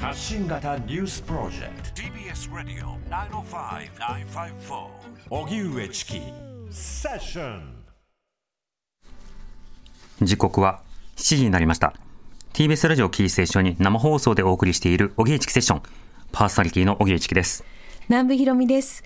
発信型ニュースプロジェクト。TBS ラディオ905-954荻上チキ。セッション時刻は7時になりました。TBS ラジオキーステーションに生放送でお送りしている荻上チキセッション。パーソナリティの荻上チキです。南部ひろみです。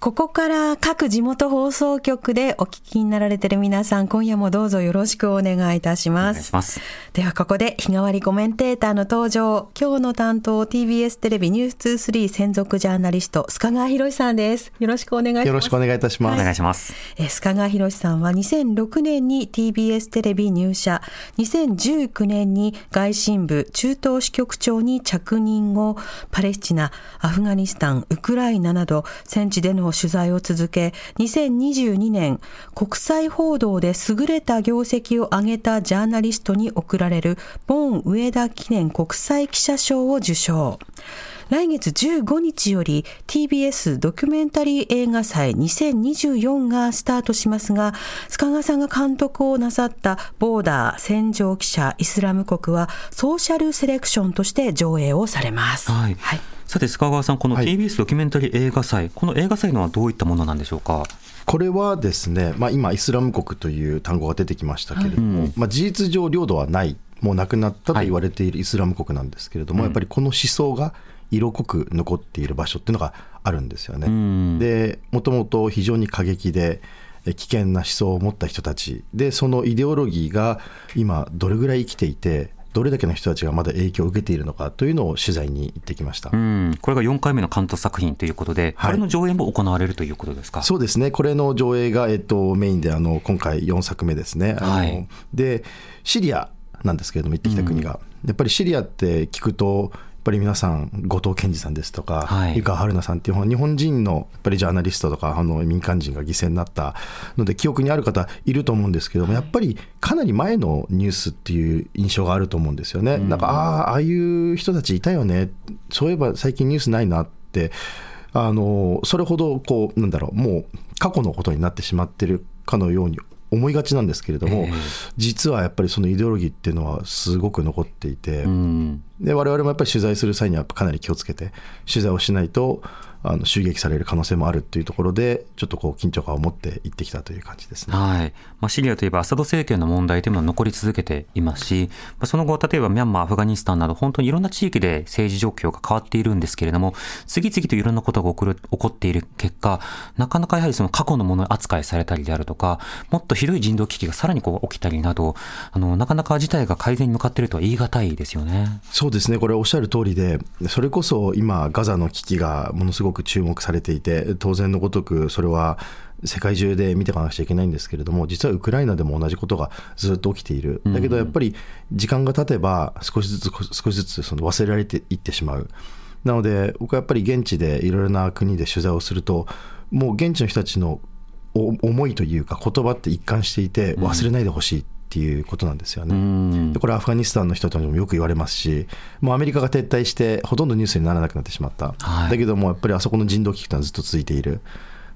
ここから各地元放送局でお聞きになられている皆さん、今夜もどうぞよろしくお願いいたしおます。ますではここで日替わりコメンテーターの登場。今日の担当 TBS テレビニュース23専属ジャーナリスト、須賀川博さんです。よろしくお願いします。よろしくお願いいたします。お願いしますえー須賀川博さんは2006年に TBS テレビ入社、2019年に外信部中東支局長に着任後、パレスチナ、アフガニスタン、ウクライナなど戦地での取材を続け、2022年国際報道で優れた業績を挙げたジャーナリストに贈られるボーン上田記念国際記者賞を受賞。来月15日より TBS ドキュメンタリー映画祭2024がスタートしますが、須賀川さんが監督をなさったボーダー戦場記者イスラム国はソーシャルセレクションとして上映をされます。はい、さて須賀川さんこのはい。TBS ドキュメンタリー映画祭、この映画祭のはどういったものなんでしょうか？これはですね、まあ、今、イスラム国という単語が出てきましたけれども、まあ、事実上、領土はない、もうなくなったと言われているイスラム国なんですけれども、やっぱりこの思想が色濃く残っている場所っていうのがあるんですよね。で、もともと非常に過激で、え危険な思想を持った人たち。でそのイデオロギーが今どれぐらい生きていてどれだけの人たちがまだ影響を受けているのかというのを取材に行ってきました。うん。これが4回目の監督作品ということで、はい。これの上映も行われるということですか？そうですね、これの上映が、えっと、メインであの今回4作目ですね。はい。で、シリアなんですけれども、行ってきた国が、やっぱりシリアって聞くと、ぱり皆さん、後藤健二さんですとか、はい。湯川春菜さんっていう日本人のやっぱりジャーナリストとかあの民間人が犠牲になったので、記憶にある方いると思うんですけども、やっぱりかなり前のニュースっていう印象があると思うんですよね。なんか、ああ、ああいう人たちいたよね、そういえば最近ニュースないなって。あのそれほどこうなんだろうもう過去のことになってしまってるかのように思いがちなんですけれども、ええ。実はやっぱりそのイデオロギーっていうのはすごく残っていて、うんで我々もやっぱり取材する際にはかなり気をつけて取材をしないとあの襲撃される可能性もあるっていうところでちょっとこう緊張感を持って行ってきたという感じですね。はいまあ、シリアといえばアサド政権の問題というのは残り続けていますし、まあ、その後、例えばミャンマー、アフガニスタンなど、本当にいろんな地域で政治状況が変わっているんですけれども、次々といろんなことが起こる起こっている結果、なかなかやはりその過去のもの扱いされたりであるとか、もっとひどい人道危機がさらにこう起きたりなど、あのなかなか事態が改善に向かっているとは言い難いですよね。そうですね、これおっしゃる通りで、それこそ今、ガザの危機がものすごく注目されていて、当然のごとく、それは世界中で見ていかなくちゃいけないんですけれども、実はウクライナでも同じことがずっと起きている、だけどやっぱり時間が経てば、少しずつ少しずつその忘れられていってしまう。なので、僕はやっぱり現地でいろいろな国で取材をすると、もう現地の人たちのお思いというか、言葉って一貫していて、忘れないでほしいっていうことなんですよね。うん。でこれアフガニスタンの人たちもよく言われますし、もうアメリカが撤退して、ほとんどニュースにならなくなってしまった、はい。だけども、やっぱりあそこの人道危機というのはずっと続いている、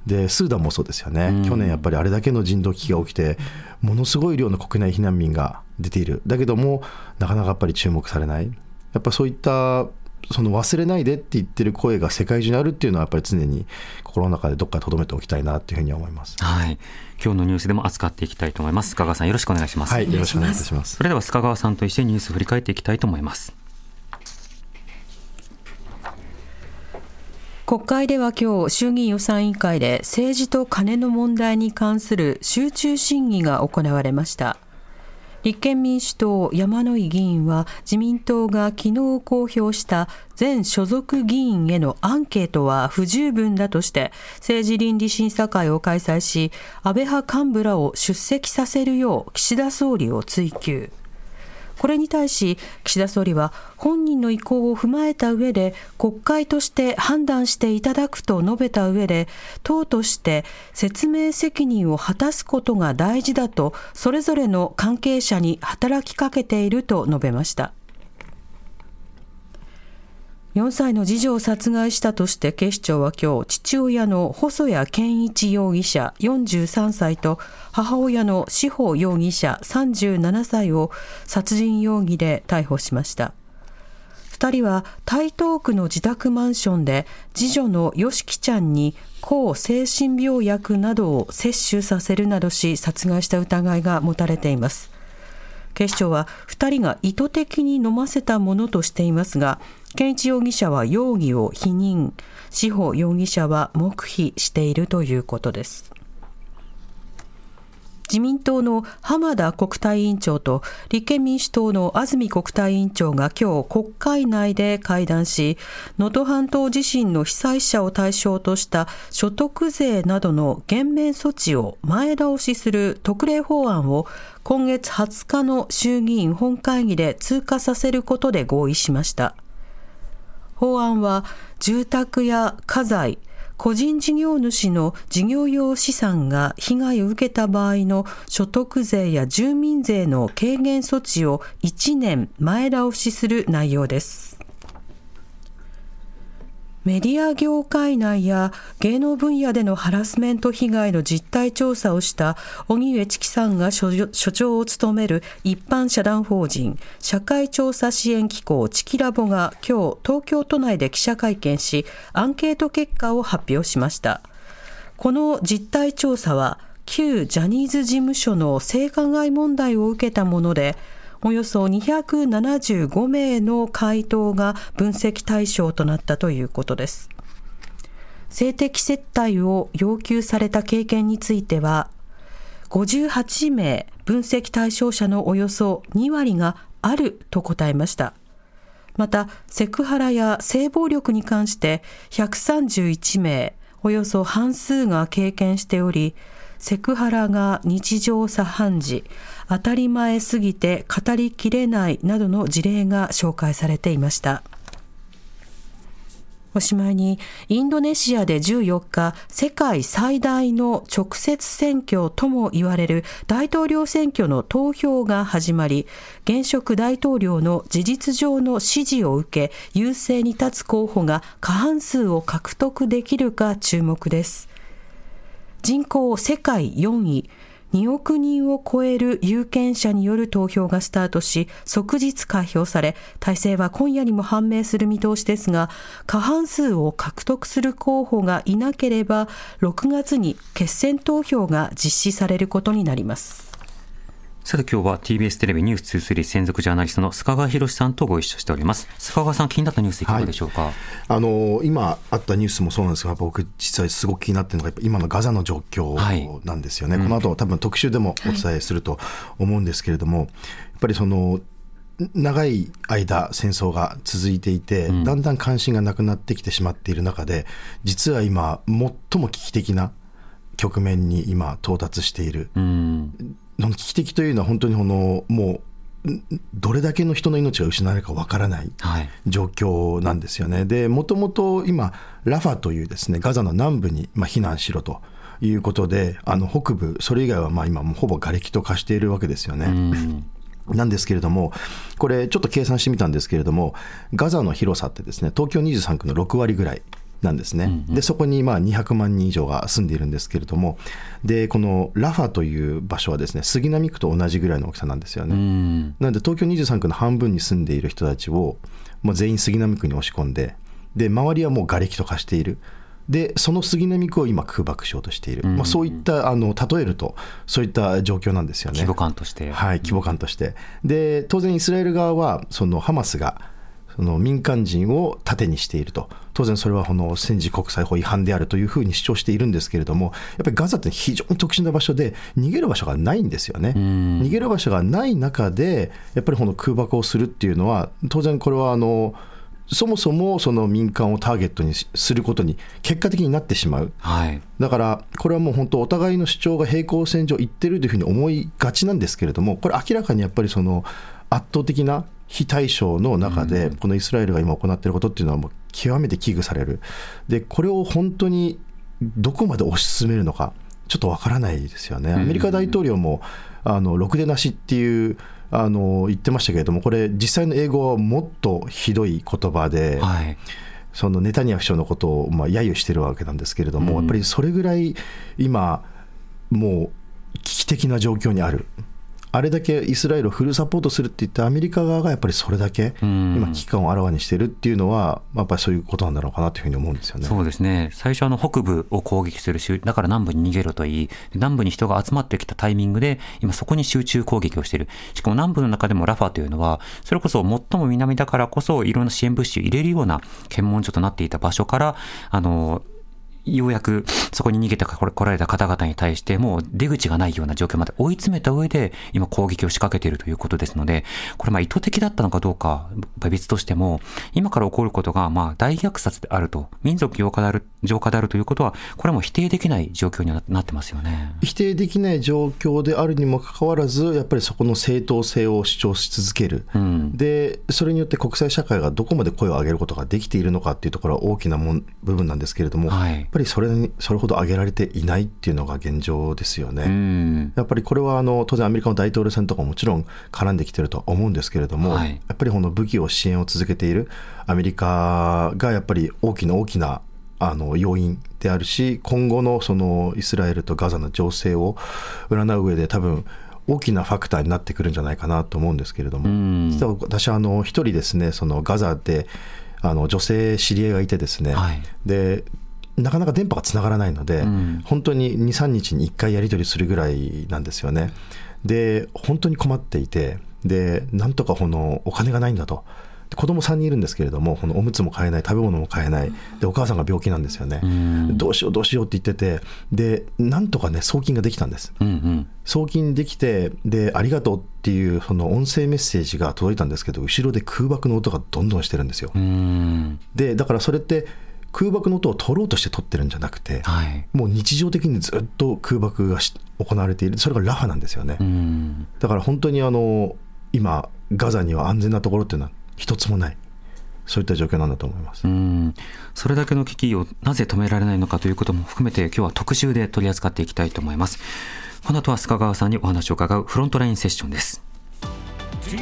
でスーダンもそうですよね、去年やっぱりあれだけの人道危機が起きて、ものすごい量の国内避難民が出ている、だけども、なかなかやっぱり注目されない、やっぱそういったその忘れないでって言ってる声が世界中にあるっていうのは、やっぱり常に心の中でどっかで留めておきたいなっていうふうに思います。はい。今日のニュースでも扱っていきたいと思います。須賀川さんよろしくお願いします。はい、よろしくお願いいたします。それでは須賀川さんと一緒にニュースを振り返っていきたいと思います。国会では今日衆議院予算委員会で政治と金の問題に関する集中審議が行われました立憲民主党山井議員は自民党が昨日公表した全所属議員へのアンケートは不十分だとして政治倫理審査会を開催し安倍派幹部らを出席させるよう岸田総理を追及。これに対し岸田総理は本人の意向を踏まえた上で国会として判断していただくと述べた上で党として説明責任を果たすことが大事だとそれぞれの関係者に働きかけていると述べました。4歳の次女を殺害したとして警視庁は今日父親の細谷健一容疑者43歳と母親の志保容疑者37歳を殺人容疑で逮捕しました。2人は台東区の自宅マンションで次女のよしきちゃんに抗精神病薬などを摂取させるなどし殺害した疑いが持たれています。警視庁は2人が意図的に飲ませたものとしていますが健一容疑者は容疑を否認志保容疑者は黙秘しているということです。自民党の浜田国対委員長と立憲民主党の安住国対委員長が今日国会内で会談し、能登半島地震の被災者を対象とした所得税などの減免措置を前倒しする特例法案を今月20日の衆議院本会議で通過させることで合意しました。法案は住宅や家財、個人事業主の事業用資産が被害を受けた場合の所得税や住民税の軽減措置を1年前倒しする内容です。メディア業界内や芸能分野でのハラスメント被害の実態調査をした荻上チキさんが所長を務める一般社団法人社会調査支援機構チキラボが今日東京都内で記者会見しアンケート結果を発表しました。この実態調査は旧ジャニーズ事務所の性加害問題を受けたものでおよそ275名の回答が分析対象となったということです。性的接待を要求された経験については、58名分析対象者のおよそ2割があると答えました。また、セクハラや性暴力に関して131名、およそ半数が経験しており、セクハラが日常茶飯事、当たり前すぎて語りきれないなどの事例が紹介されていました。おしまいに、インドネシアで14日、世界最大の直接選挙とも言われる大統領選挙の投票が始まり、現職大統領の事実上の支持を受け、優勢に立つ候補が過半数を獲得できるか注目です。人口世界4位、2億人を超える有権者による投票がスタートし、即日開票され、体制は今夜にも判明する見通しですが、過半数を獲得する候補がいなければ、6月に決選投票が実施されることになります。さて今日は TBS テレビニュース23専属ジャーナリストの須賀川博さんとご一緒しております。須賀川さん、気になったニュースいかがでしょうか、はい、あの今あったニュースもそうなんですが、僕、実際すごく気になっているのが、今のガザの状況なんですよね。はい、この後多分特集でもお伝えすると思うんですけれども、やっぱりその、長い間戦争が続いていて、だんだん関心がなくなってきてしまっている中で、実は今、最も危機的な局面に今到達している。うん危機的というのは本当にこのもうどれだけの人の命が失われるかわからない状況なんですよね。はい、でもともと今ラファというですねガザの南部にまあ避難しろということであの北部それ以外はまあ今もうほぼ瓦礫と化しているわけですよね。なんですけれども、これ、ちょっと計算してみたんですけれども、ガザの広さってですね、東京23区の6割ぐらいなんですね。うんうん、でそこにまあ200万人以上が住んでいるんですけれどもでこのラファという場所はですね杉並区と同じぐらいの大きさなんですよね。なので東京23区の半分に住んでいる人たちをもう全員杉並区に押し込んでで周りはもう瓦礫と化している。でその杉並区を今空爆しようとしている、うん、まあ、そういったあの例えるとそういった状況なんですよね。規模感として。はい規模感として。で当然イスラエル側はそのハマスがその民間人を盾にしていると、当然それはこの戦時国際法違反であるというふうに主張しているんですけれども、やっぱりガザって非常に特殊な場所で、逃げる場所がないんですよね。逃げる場所がない中で、やっぱりこの空爆をするっていうのは、当然これはあの、そもそもその民間をターゲットにすることに結果的になってしまう、はい、だからこれはもう本当、お互いの主張が平行線上いってるというふうに思いがちなんですけれども、これ、明らかにやっぱりその圧倒的な非対称の中で、このイスラエルが今行っていることっていうのは、もう極めて危惧される、でこれを本当にどこまで推し進めるのか、ちょっとわからないですよね。アメリカ大統領もあのろくでなしっていうあの言ってましたけれども、これ、実際の英語はもっとひどい言葉で、はい、そのネタニヤフ首相のことをまあ揶揄してるわけなんですけれども、やっぱりそれぐらい今、もう危機的な状況にある。あれだけイスラエルをフルサポートするって言って、アメリカ側がやっぱりそれだけ、今、危機感をあらわにしてるっていうのは、やっぱりそういうことなんだろうかなというふうに思うんですよね。そうですね。最初あの北部を攻撃する州、だから南部に逃げろといい、南部に人が集まってきたタイミングで、今そこに集中攻撃をしている。しかも南部の中でもラファというのは、それこそ最も南だからこそ、いろんな支援物資を入れるような検問所となっていた場所から、あの、ようやくそこに逃げてこられた方々に対してもう出口がないような状況まで追い詰めた上で今攻撃を仕掛けているということですので、これまあ意図的だったのかどうか別としても、今から起こることがまあ大虐殺であると、民族浄化である、浄化であるということは、これはもう否定できない状況になってますよね。否定できない状況であるにもかかわらず、やっぱりそこの正当性を主張し続ける。うん。で、それによって国際社会がどこまで声を上げることができているのかっていうところは大きなもん部分なんですけれども、はいやっぱりそれにそれほど上げられていないっていうのが現状ですよね。うん。やっぱりこれはあの当然アメリカの大統領選とかももちろん絡んできてるとは思うんですけれども、はいやっぱりこの武器を支援を続けているアメリカがやっぱり大きな大きなあの要因であるし今後のそのイスラエルとガザの情勢を占う上で多分大きなファクターになってくるんじゃないかなと思うんですけれども、うん。実は私あの一人ですねそのガザであの女性知り合いがいてですね、はい。でなかなか電波がつながらないので、ん。本当に2、3日に1回やり取りするぐらいなんですよね。で、本当に困っていて、で、なんとかこのお金がないんだと。で子供3人いるんですけれども、このおむつも買えない、食べ物も買えない、で、お母さんが病気なんですよね。んどうしよう、どうしようって言ってて、で、なんとかね、送金ができたんです。うんうん。送金できて、で、ありがとうっていう、その音声メッセージが届いたんですけど、後ろで空爆の音がどんどんしてるんですよ。うん。で、だからそれって、空爆の音を取ろうとして取ってるんじゃなくて、はい。もう日常的にずっと空爆がし行われている、それがラファなんですよね。うん。だから本当にあの今、ガザには安全なところっていうのは一つもない、そういった状況なんだと思います。うん。それだけの危機をなぜ止められないのかということも含めて今日は特集で取り扱っていきたいと思います。この後は須賀川さんにお話を伺うフロントラインセッションです。TBS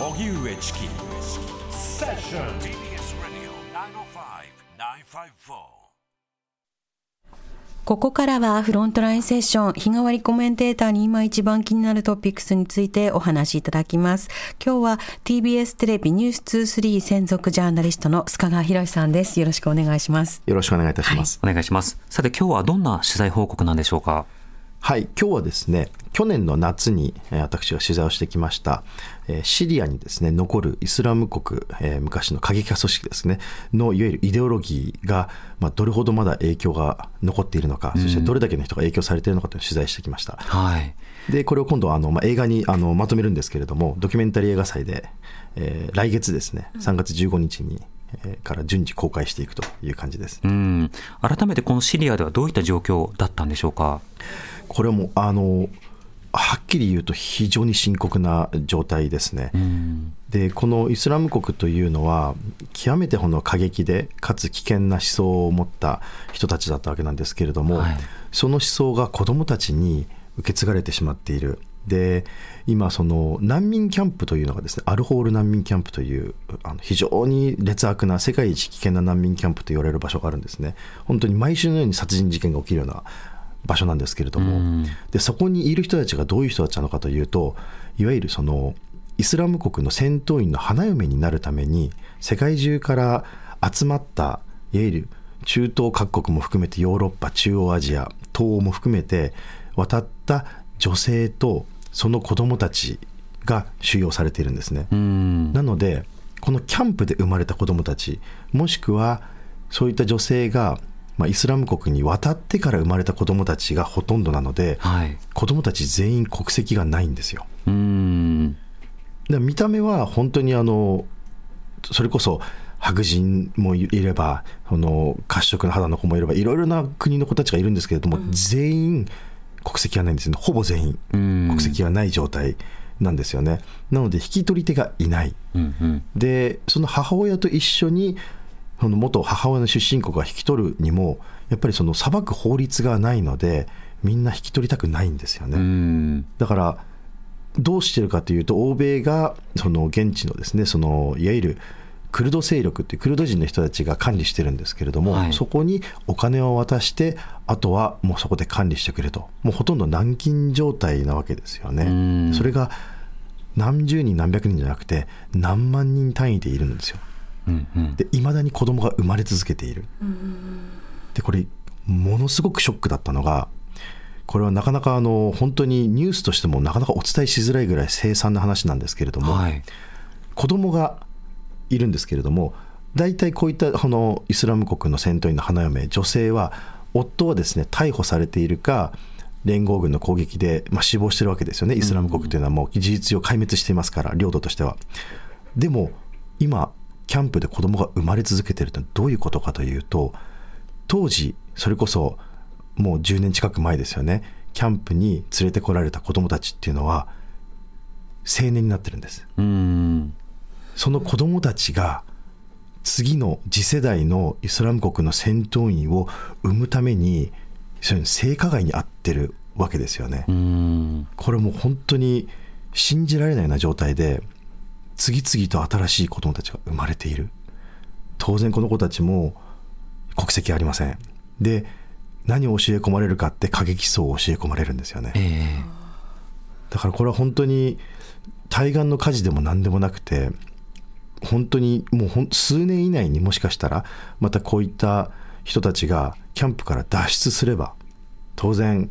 Radio 荻上チキセッション TBS Radio 905-954ここからはフロントラインセッション日替わりコメンテーターに今一番気になるトピックスについてお話しいただきます。今日は TBS テレビニュース23専属ジャーナリストの須賀川博さんです。よろしくお願いします。よろしくお願いいたします。お願いします。さて今日はどんな取材報告なんでしょうか？はい、今日はですね、去年の夏にえー私が取材をしてきました、えーシリアにですね、残るイスラム国、えー昔の過激派組織ですね、のいわゆるイデオロギーが、まあ、どれほどまだ影響が残っているのか、そしてどれだけの人が影響されているのかというのを取材してきました。はい。でこれを今度はあの、まあ、映画にあのまとめるんですけれどもドキュメンタリー映画祭で、えー来月ですね3月15日に、えーから順次公開していくという感じです。うん。改めてこのシリアではどういった状況だったんでしょうか？これはもうあのはっきり言うと非常に深刻な状態ですね。うん。でこのイスラム国というのは極めてこの過激でかつ危険な思想を持った人たちだったわけなんですけれども、はいその思想が子どもたちに受け継がれてしまっている。で今その難民キャンプというのがですねアルホール難民キャンプというあの非常に劣悪な世界一危険な難民キャンプと言われる場所があるんですね本当に毎週のように殺人事件が起きるような場所なんですけれども、でそこにいる人たちがどういう人たちなのかというといわゆるそのイスラム国の戦闘員の花嫁になるために世界中から集まったいわゆる中東各国も含めてヨーロッパ中央アジア東欧も含めて渡った女性とその子供たちが収容されているんですね。うん。なのでこのキャンプで生まれた子どもたちもしくはそういった女性が、まあ、イスラム国に渡ってから生まれた子どもたちがほとんどなのではい。子どもたち全員国籍がないんですよ。うん。で見た目は本当にあのそれこそ白人もいればその褐色の肌の子もいればいろいろな国の子たちがいるんですけれども、全員国籍がないんですねほぼ全員うん国籍がない状態なんですよね。なので引き取り手がいない。うんうん。でその母親と一緒にその元母親の出身国が引き取るにもやっぱりその裁く法律がないのでみんな引き取りたくないんですよね。うん。だからどうしてるかというと欧米がその現地のですねそのいわゆるクルド勢力っていうクルド人の人たちが管理してるんですけれども、はい。そこにお金を渡してあとはもうそこで管理してくれと。もうほとんど軟禁状態なわけですようねん。それが何十人何百人じゃなくて何万人単位でいるんですよでいまだに子供が生まれ続けている。でこれものすごくショックだったのがこれはなかなかあの本当にニュースとしてもなかなかお伝えしづらいぐらい凄惨な話なんですけれども、はい。子供がいるんですけれども大体こういったこのイスラム国の戦闘員の花嫁女性は夫はですね逮捕されているか連合軍の攻撃で、まあ、死亡してるわけですよね。イスラム国というのはもう事実上壊滅していますから領土としては。でも今キャンプで子供が生まれ続けているというのはどういうことかというと当時それこそもう10年近く前ですよねキャンプに連れてこられた子供たちっていうのは青年になってるんですうん。その子供たちが次の次世代のイスラム国の戦闘員を生むためにそういう性加害に遭ってるわけですよね。うん。これもう本当に信じられないような状態で次々と新しい子供たちが生まれている。当然この子たちも国籍ありません。で何を教え込まれるかって過激思想を教え込まれるんですよね。ええ。だからこれは本当に対岸の火事でも何でもなくて本当にもう数年以内にもしかしたらまたこういった人たちがキャンプから脱出すれば当然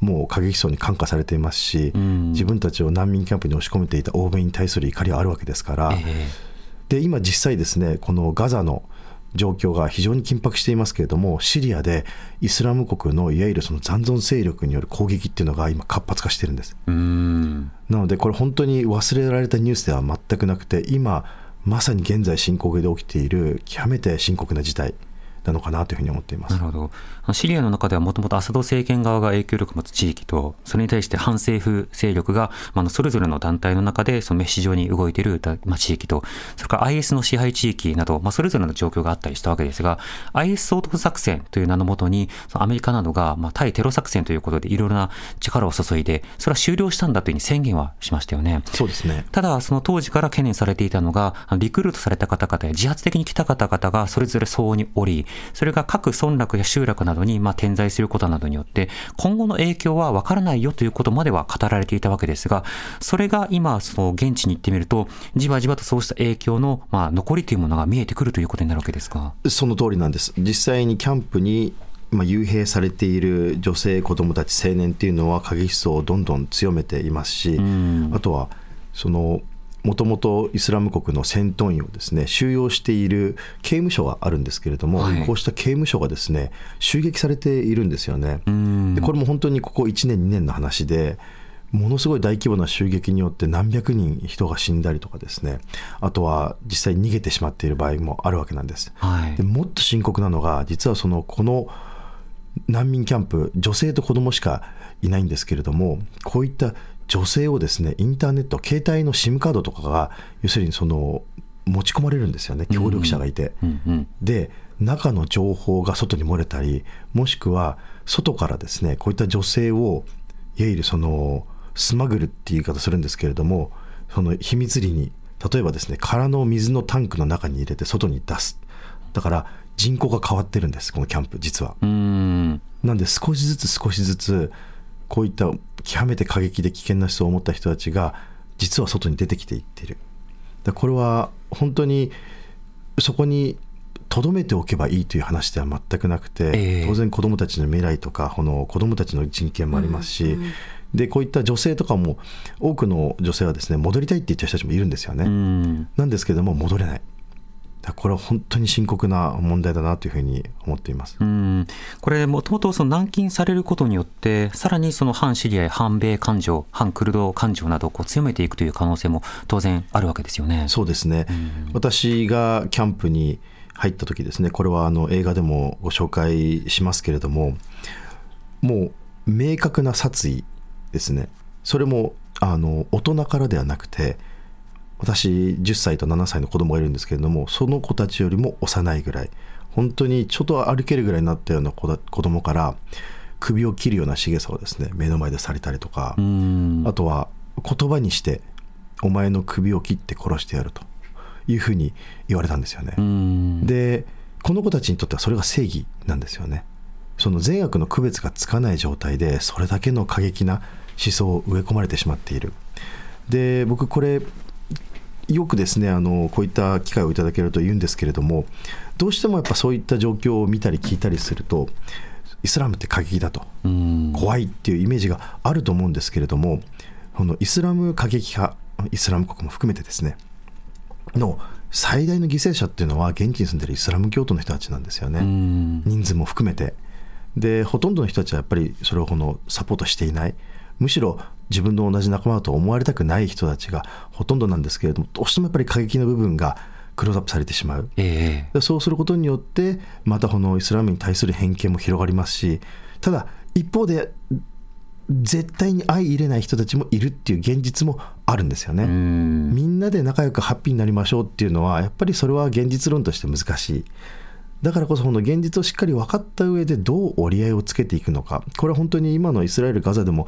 もう過激思想に感化されていますし、ん。自分たちを難民キャンプに押し込めていた欧米に対する怒りはあるわけですから、ええで今実際ですねこのガザの状況が非常に緊迫していますけれどもシリアでイスラム国のいわゆるその残存勢力による攻撃っていうのが今活発化してるんです。うん。なのでこれ本当に忘れられたニュースでは全くなくて今まさに現在進行形で起きている極めて深刻な事態なのかなというふうに思っていますなるほど。シリアの中ではもともとアサド政権側が影響力を持つ地域と、それに対して反政府勢力が、まあそれぞれの団体の中でそのメッシ上に動いているだまあ地域と、それから IS の支配地域など、まあ、それぞれの状況があったりしたわけですが、IS 総督作戦という名のもとに、アメリカなどが、まあ、対テロ作戦ということでいろいろな力を注いで、それは終了したんだというふうに宣言はしましたよね。そうですねただ、その当時から懸念されていたのが、リクルートされた方々や自発的に来た方々がそれぞれ相応におり、それが各村落や集落などにまあ点在することなどによって、今後の影響は分からないよということまでは語られていたわけですが、それが今、その現地に行ってみると、じわじわとそうした影響のまあ残りというものが見えてくるということになるわけですか？その通りなんです実際にキャンプにまあ幽閉されている女性子どもたち青年っていうのは過激思想をどんどん強めていますし、んあとはそのもともとイスラム国の戦闘員をですね収容している刑務所があるんですけれども、はいこうした刑務所がですね襲撃されているんですよね。んでこれも本当にここ1年2年の話でものすごい大規模な襲撃によって何百人人が死んだりとかですねあとは実際に逃げてしまっている場合もあるわけなんです。はいで。もっと深刻なのが実はそのこの難民キャンプ女性と子供しかいないんですけれどもこういった女性をですねインターネット携帯の SIM カードとかが要するにその持ち込まれるんですよね協力者がいて。うんうん。で中の情報が外に漏れたりもしくは外からですねこういった女性をいわゆるそのスマグルっていう言い方するんですけれどもその秘密裏に例えばですね空の水のタンクの中に入れて外に出すだから人口が変わってるんですこのキャンプ実は。うん。なんで少しずつ少しずつこういった極めて過激で危険な思想を持った人たちが実は外に出てきていっている。だこれは本当にそこに留めておけばいいという話では全くなくて、ええ当然子どもたちの未来とかこの子どもたちの人権もありますし、でこういった女性とかも多くの女性はですね戻りたいって言った人たちもいるんですよね。うん。なんですけれども戻れない。だこれは本当に深刻な問題だなというふうに思っています。うんこれ、もともとその軟禁されることによって、さらにその反シリアや反米感情、反クルド感情などを強めていくという可能性も当然あるわけですよね。そうですね、私がキャンプに入った時ですねこれはあの映画でもご紹介しますけれどももう明確な殺意ですねそれもあの大人からではなくて私10歳と7歳の子供がいるんですけれどもその子たちよりも幼いぐらい本当にちょっと歩けるぐらいになったような子だ子供から首を切るような仕草をですね目の前でされたりとか、うん。あとは言葉にしてお前の首を切って殺してやるというふうに言われたんですよね。うんでこの子たちにとってはそれが正義なんですよね。その善悪の区別がつかない状態でそれだけの過激な思想を植え込まれてしまっている。で僕これよくですねあのこういった機会をいただけると言うんですけれどもどうしてもやっぱそういった状況を見たり聞いたりするとイスラムって過激だとうん。怖いっていうイメージがあると思うんですけれどもこのイスラム過激派イスラム国も含めてですねの最大の犠牲者っていうのは現地に住んでるイスラム教徒の人たちなんですよね、うん。人数も含めて。でほとんどの人たちはやっぱりそれをこのサポートしていない。むしろ自分の同じ仲間だと思われたくない人たちがほとんどなんですけれどもどうしてもやっぱり過激な部分がクローズアップされてしまうええでそうすることによってまたこのイスラムに対する偏見も広がりますしただ一方で絶対に相入れない人たちもいるっていう現実もあるんですよね。うんみんなで仲良くハッピーになりましょうっていうのはやっぱりそれは現実論として難しい。だからこそこの現実をしっかり分かった上でどう折り合いをつけていくのかこれは本当に今のイスラエルガザでも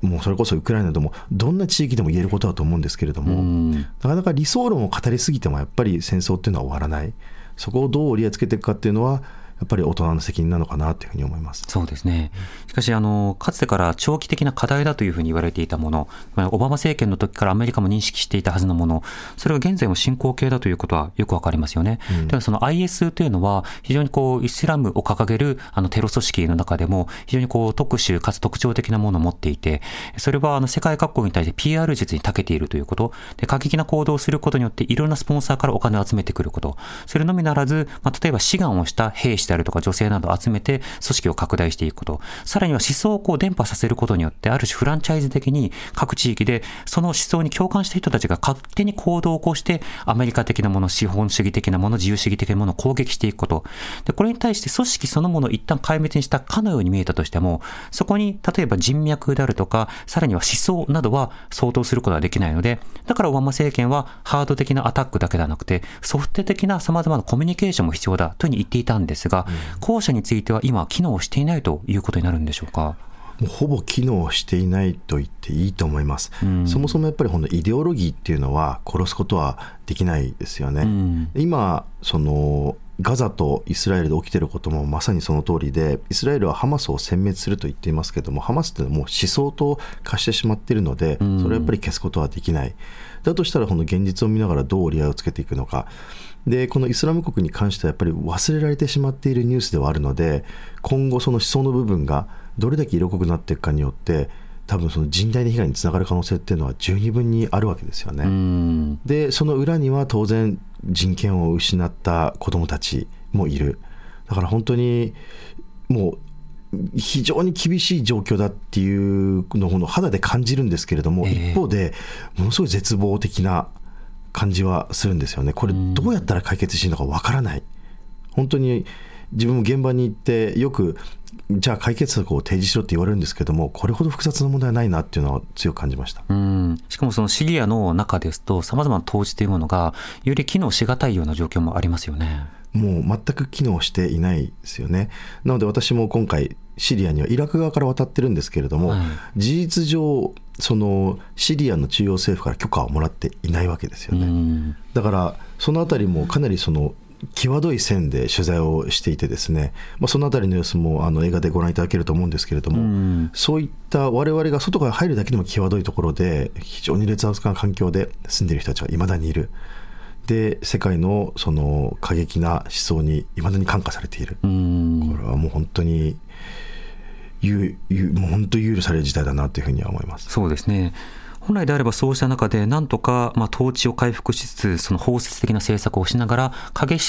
もうそれこそウクライナでもどんな地域でも言えることだと思うんですけれども、うん。なかなか理想論を語りすぎてもやっぱり戦争っていうのは終わらない。そこをどう折り合いつけていくかっていうのはやっぱり大人の責任なのかなというふうに思います。そうですね。しかし、あの、かつてから長期的な課題だというふうに言われていたもの、まあオバマ政権の時からアメリカも認識していたはずのもの、それが現在も進行形だということはよくわかりますよね。では、その IS というのは、非常にこう、イスラムを掲げる、あの、テロ組織の中でも、非常にこう、特殊かつ特徴的なものを持っていて、それは、あの、世界各国に対して PR 術に長けているということ、で、過激な行動をすることによって、いろんなスポンサーからお金を集めてくること、それのみならず、まあ、例えば志願をした兵士であるとか女性などを集めて組織を拡大していくこと、さらには思想をこう伝播させることによって、ある種フランチャイズ的に各地域でその思想に共感した人たちが勝手に行動を起こして、アメリカ的なもの、資本主義的なもの、自由主義的なものを攻撃していくこと。で、これに対して組織そのものを一旦壊滅にしたかのように見えたとしても、そこに例えば人脈であるとか、さらには思想などは相当することはできないので、だからオバマ政権はハード的なアタックだけではなくて、ソフト的な様々なコミュニケーションも必要だというふうに言っていたんですが、後者については今機能していないということになるんでしょうか？もうほぼ機能していないと言っていいと思います、そもそもやっぱりこのイデオロギーっていうのは殺すことはできないですよね、ん。今そのガザとイスラエルで起きてることもまさにその通りでイスラエルはハマスを殲滅すると言っていますけどもハマスっていうのはもう思想と化してしまっているのでそれはやっぱり消すことはできない。だとしたらこの現実を見ながらどう折り合いをつけていくのかでこのイスラム国に関してはやっぱり忘れられてしまっているニュースではあるので今後その思想の部分がどれだけ色濃くなっていくかによって多分その甚大な被害につながる可能性っていうのは十二分にあるわけですよね。うん。でその裏には当然人権を失った子どもたちもいるだから本当にもう非常に厳しい状況だっていうのを肌で感じるんですけれども、ええ一方でものすごい絶望的な感じはするんですよねこれどうやったら解決していいのかわからない本当に自分も現場に行ってよくじゃあ解決策を提示しろって言われるんですけどもこれほど複雑な問題はないなっていうのは強く感じました。うん。しかもそのシリアの中ですと、様々な統治というものが、より機能しがたいような状況もありますよね。もう全く機能していないですよね。なので私も今回シリアにはイラク側から渡ってるんですけれども、はい事実上そのシリアの中央政府から許可をもらっていないわけですようね。ん。だからそのあたりもかなりその際どい線で取材をしていてですね、まあ、そのあたりの様子もあの映画でご覧いただけると思うんですけれども、うんそういった我々が外から入るだけでも際どいところで非常に劣悪な環境で住んでいる人たちはいまだにいる。で世界のその過激な思想にいまだに感化されている。うん。これはもう本当にゆゆもう本当に憂慮される事態だなというふうには思います。そうですね。本来であればそうした中で、なんとか、まあ、統治を回復しつつ、その包摂的な政策をしながら、過激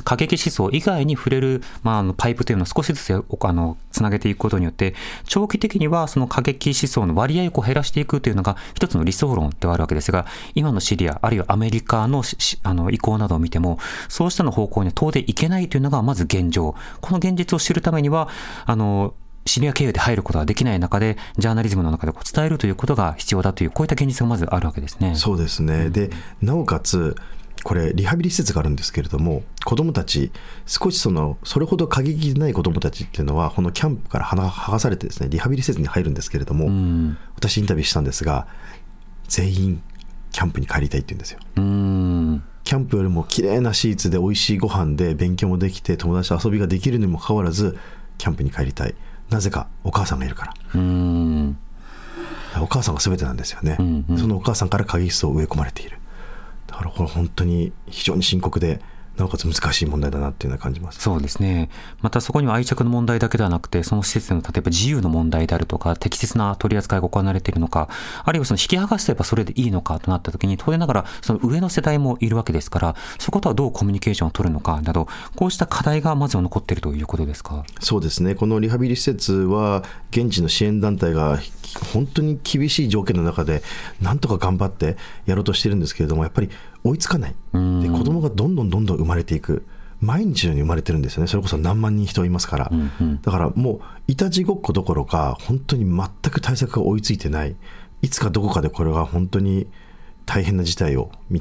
思過激思想以外に触れる、まあ、あのパイプというのを少しずつあのつなげていくことによって、長期的にはその過激思想の割合をこう減らしていくというのが一つの理想論ではあるわけですが、今のシリア、あるいはアメリカのあの意向などを見ても、そうしたの方向には到底いけないというのがまず現状。この現実を知るためには、あの、シリア経由で入ることができない中で、ジャーナリズムの中でこう伝えるということが必要だという、こういった現実がまずあるわけですね。そうですね、でなおかつこれリハビリ施設があるんですけれども子どもたち少しそのそれほど過激でない子どもたちっていうのはこのキャンプから剥がされてですねリハビリ施設に入るんですけれども、うん。私インタビューしたんですが全員キャンプに帰りたいって言うんですようん。キャンプよりも綺麗なシーツで美味しいご飯で勉強もできて友達と遊びができるにもかかわらずキャンプに帰りたいなぜかお母さんがいるから。うーん。お母さんが全てなんですよね、うんうん。そのお母さんから過激思想を植え込まれている。だからこれ本当に非常に深刻でなおかつ難しい問題だなっていうのは感じますそうですね。またそこには愛着の問題だけではなくて、その施設での例えば自由の問題であるとか、適切な取り扱いが行われているのか、あるいはその引き剥がせばそれでいいのかとなった時に、当然ながらその上の世代もいるわけですから、そことはどうコミュニケーションを取るのかなど、こうした課題がまずは残っているということですか？そうですねこのリハビリ施設は現地の支援団体が本当に厳しい条件の中でなんとか頑張ってやろうとしてるんですけれどもやっぱり追いつかない。で子供がどんどんどんどん生まれていく。毎日のように生まれてるんですよね。それこそ何万人人いますから、だからもういたちごっこどころか本当に全く対策が追いついてない。いつかどこかでこれが本当に大変な事態を道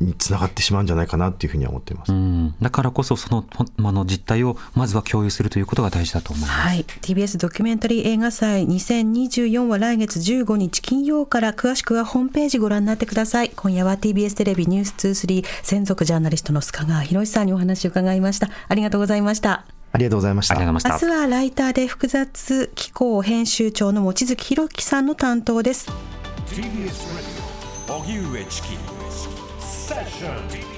につながってしまうんじゃないかなっていうふうには思っています。うん。だからこそその、ほんあの実態をまずは共有するということが大事だと思います。はい、TBS ドキュメンタリー映画祭2024は来月15日金曜から詳しくはホームページご覧になってください今夜は TBS テレビニュース23専属ジャーナリストの須賀川博さんにお話を伺いましたありがとうございましたありがとうございましたありがとうございました。明日はライターで複雑機構編集長の望月博樹さんの担当です session.